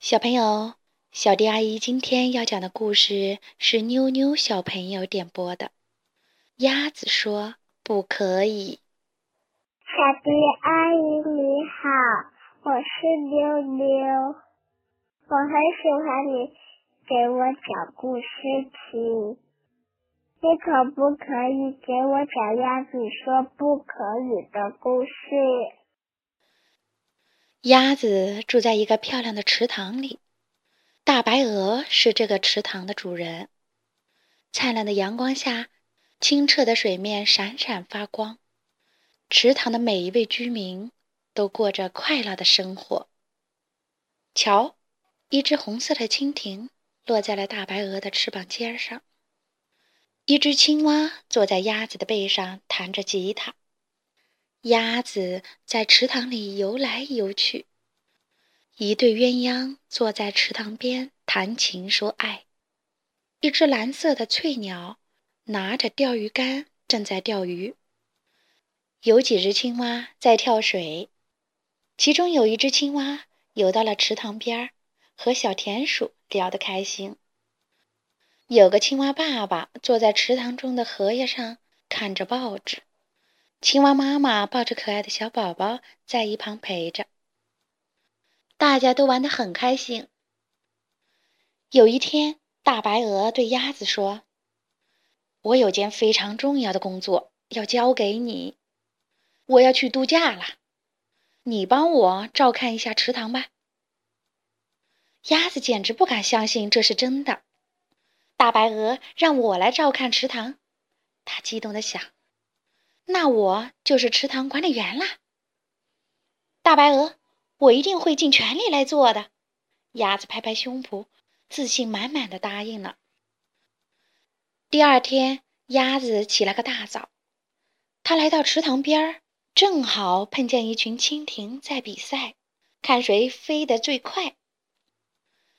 小朋友，小迪阿姨今天要讲的故事是妞妞小朋友点播的。鸭子说：“不可以。”小迪阿姨你好，我是妞妞，我很喜欢你给我讲故事听。你可不可以给我讲鸭子说不可以的故事？鸭子住在一个漂亮的池塘里，大白鹅是这个池塘的主人。灿烂的阳光下，清澈的水面闪闪发光，池塘的每一位居民都过着快乐的生活。瞧，一只红色的蜻蜓落在了大白鹅的翅膀尖上。一只青蛙坐在鸭子的背上弹着吉他，鸭子在池塘里游来游去。一对鸳鸯坐在池塘边谈情说爱，一只蓝色的翠鸟拿着钓鱼竿正在钓鱼。有几只青蛙在跳水，其中有一只青蛙游到了池塘边，和小田鼠聊得开心。有个青蛙爸爸坐在池塘中的荷叶上看着报纸，青蛙妈妈抱着可爱的小宝宝在一旁陪着，大家都玩得很开心。有一天，大白鹅对鸭子说：“我有件非常重要的工作要交给你，我要去度假了，你帮我照看一下池塘吧。”鸭子简直不敢相信这是真的。大白鹅让我来照看池塘，它激动地想：“那我就是池塘管理员啦！”大白鹅，我一定会尽全力来做的。鸭子拍拍胸脯，自信满满的答应了。第二天，鸭子起了个大早，它来到池塘边儿，正好碰见一群蜻蜓在比赛，看谁飞得最快。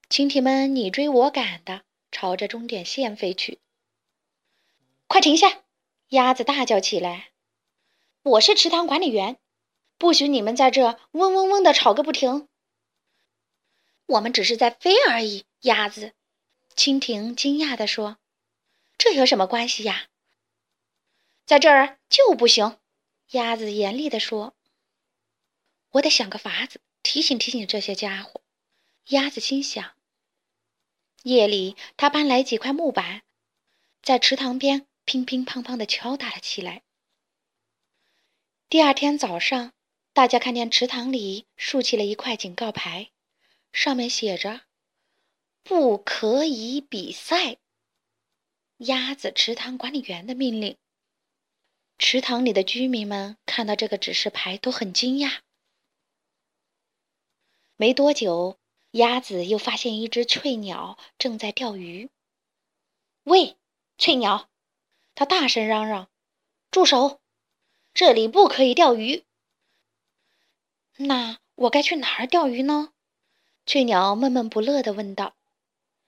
蜻蜓们你追我赶的。朝着终点线飞去！快停下！鸭子大叫起来：“我是池塘管理员，不许你们在这嗡嗡嗡的吵个不停。”我们只是在飞而已，鸭子。蜻蜓惊讶地说：“这有什么关系呀？”在这儿就不行，鸭子严厉地说：“我得想个法子提醒提醒这些家伙。”鸭子心想。夜里，他搬来几块木板，在池塘边乒乒乓乓地敲打了起来。第二天早上，大家看见池塘里竖起了一块警告牌，上面写着“不可以比赛”。鸭子池塘管理员的命令。池塘里的居民们看到这个指示牌都很惊讶。没多久。鸭子又发现一只翠鸟正在钓鱼。喂，翠鸟！它大声嚷嚷：“住手！这里不可以钓鱼。”那我该去哪儿钓鱼呢？翠鸟闷闷不乐地问道。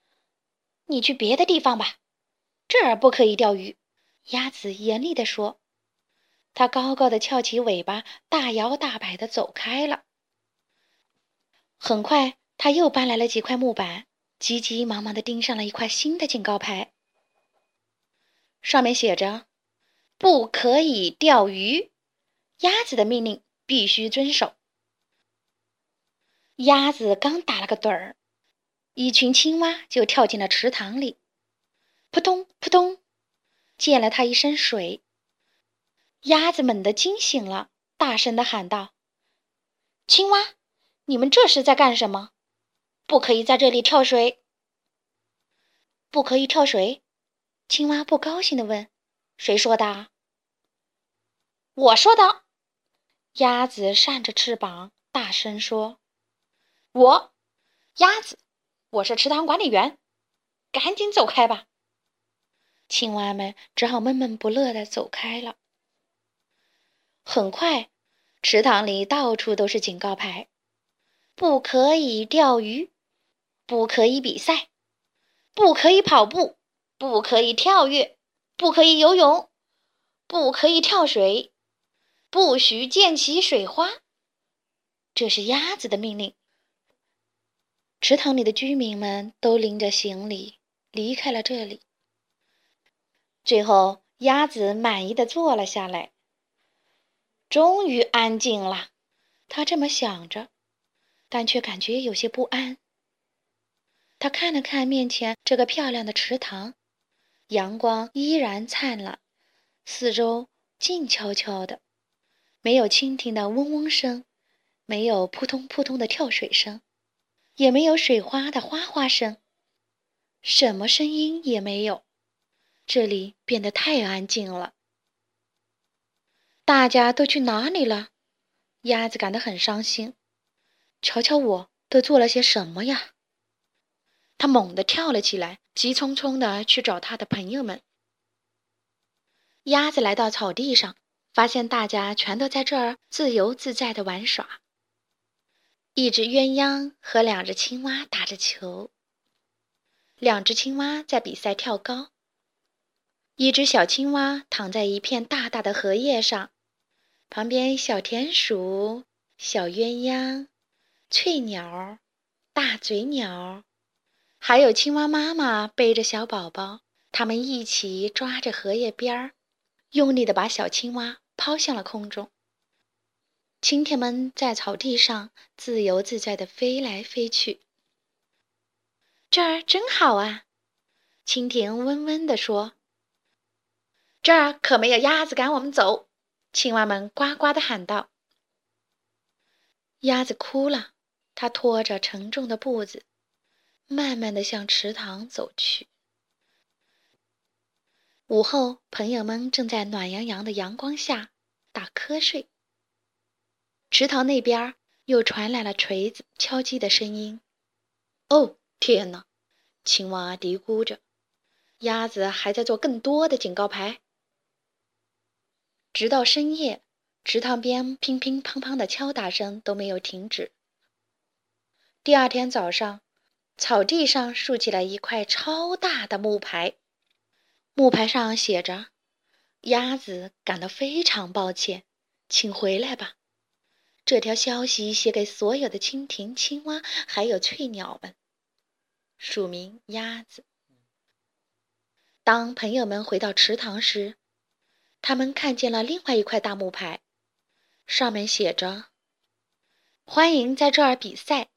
“你去别的地方吧，这儿不可以钓鱼。”鸭子严厉地说。它高高的翘起尾巴，大摇大摆地走开了。很快。他又搬来了几块木板，急急忙忙地钉上了一块新的警告牌，上面写着：“不可以钓鱼，鸭子的命令必须遵守。”鸭子刚打了个盹儿，一群青蛙就跳进了池塘里，扑通扑通，溅了它一身水。鸭子猛地惊醒了，大声地喊道：“青蛙，你们这是在干什么？”不可以在这里跳水！不可以跳水！青蛙不高兴地问：“谁说的？”啊我说的。鸭子扇着翅膀，大声说：“我，鸭子，我是池塘管理员，赶紧走开吧！”青蛙们只好闷闷不乐地走开了。很快，池塘里到处都是警告牌：“不可以钓鱼。”不可以比赛，不可以跑步，不可以跳跃，不可以游泳，不可以跳水，不许溅起水花。这是鸭子的命令。池塘里的居民们都拎着行李离开了这里。最后，鸭子满意的坐了下来。终于安静了，他这么想着，但却感觉有些不安。他看了看面前这个漂亮的池塘，阳光依然灿烂，四周静悄悄的，没有蜻蜓的嗡嗡声，没有扑通扑通的跳水声，也没有水花的哗哗声，什么声音也没有。这里变得太安静了，大家都去哪里了？鸭子感到很伤心。瞧瞧我都做了些什么呀！他猛地跳了起来，急匆匆地去找他的朋友们。鸭子来到草地上，发现大家全都在这儿自由自在的玩耍。一只鸳鸯和两只青蛙打着球，两只青蛙在比赛跳高。一只小青蛙躺在一片大大的荷叶上，旁边小田鼠、小鸳鸯、翠鸟、大嘴鸟，还有青蛙妈妈背着小宝宝，它们一起抓着荷叶边儿，用力地把小青蛙抛向了空中。蜻蜓们在草地上自由自在地飞来飞去。这儿真好啊！蜻蜓嗡嗡地说。这儿可没有鸭子赶我们走，青蛙们呱呱地喊道。鸭子哭了，它拖着沉重的步子，慢慢地向池塘走去。午后，朋友们正在暖洋洋的阳光下打瞌睡。池塘那边又传来了锤子敲击的声音。哦，天哪！青蛙嘀咕着，鸭子还在做更多的警告牌。直到深夜，池塘边乒乒乓乓的敲打声都没有停止。第二天早上，草地上竖起了一块超大的木牌，木牌上写着：“鸭子感到非常抱歉，请回来吧。”这条消息写给所有的蜻蜓、青蛙还有翠鸟们，署名鸭子。当朋友们回到池塘时，他们看见了另外一块大木牌，上面写着：“欢迎在这儿比赛，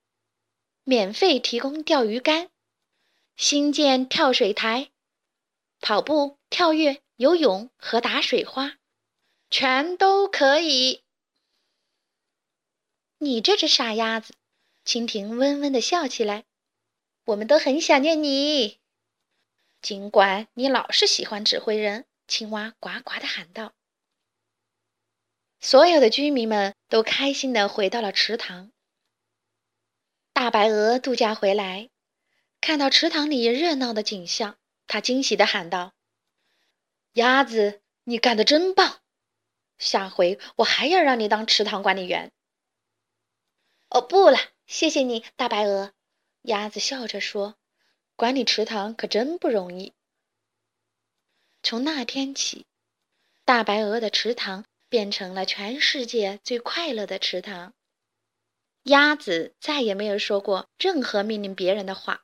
免费提供钓鱼竿，新建跳水台，跑步、跳跃、游泳和打水花，全都可以。”你这只傻鸭子，蜻蜓嗡嗡的笑起来。我们都很想念你，尽管你老是喜欢指挥人。青蛙呱呱的喊道：“所有的居民们都开心的回到了池塘。大白鹅度假回来，看到池塘里热闹的景象，他惊喜地喊道：‘鸭子，你干得真棒！下回我还要让你当池塘管理员。’哦，不了，谢谢你，大白鹅。”鸭子笑着说：“管理池塘可真不容易。”从那天起，大白鹅的池塘变成了全世界最快乐的池塘。鸭子再也没有说过任何命令别人的话。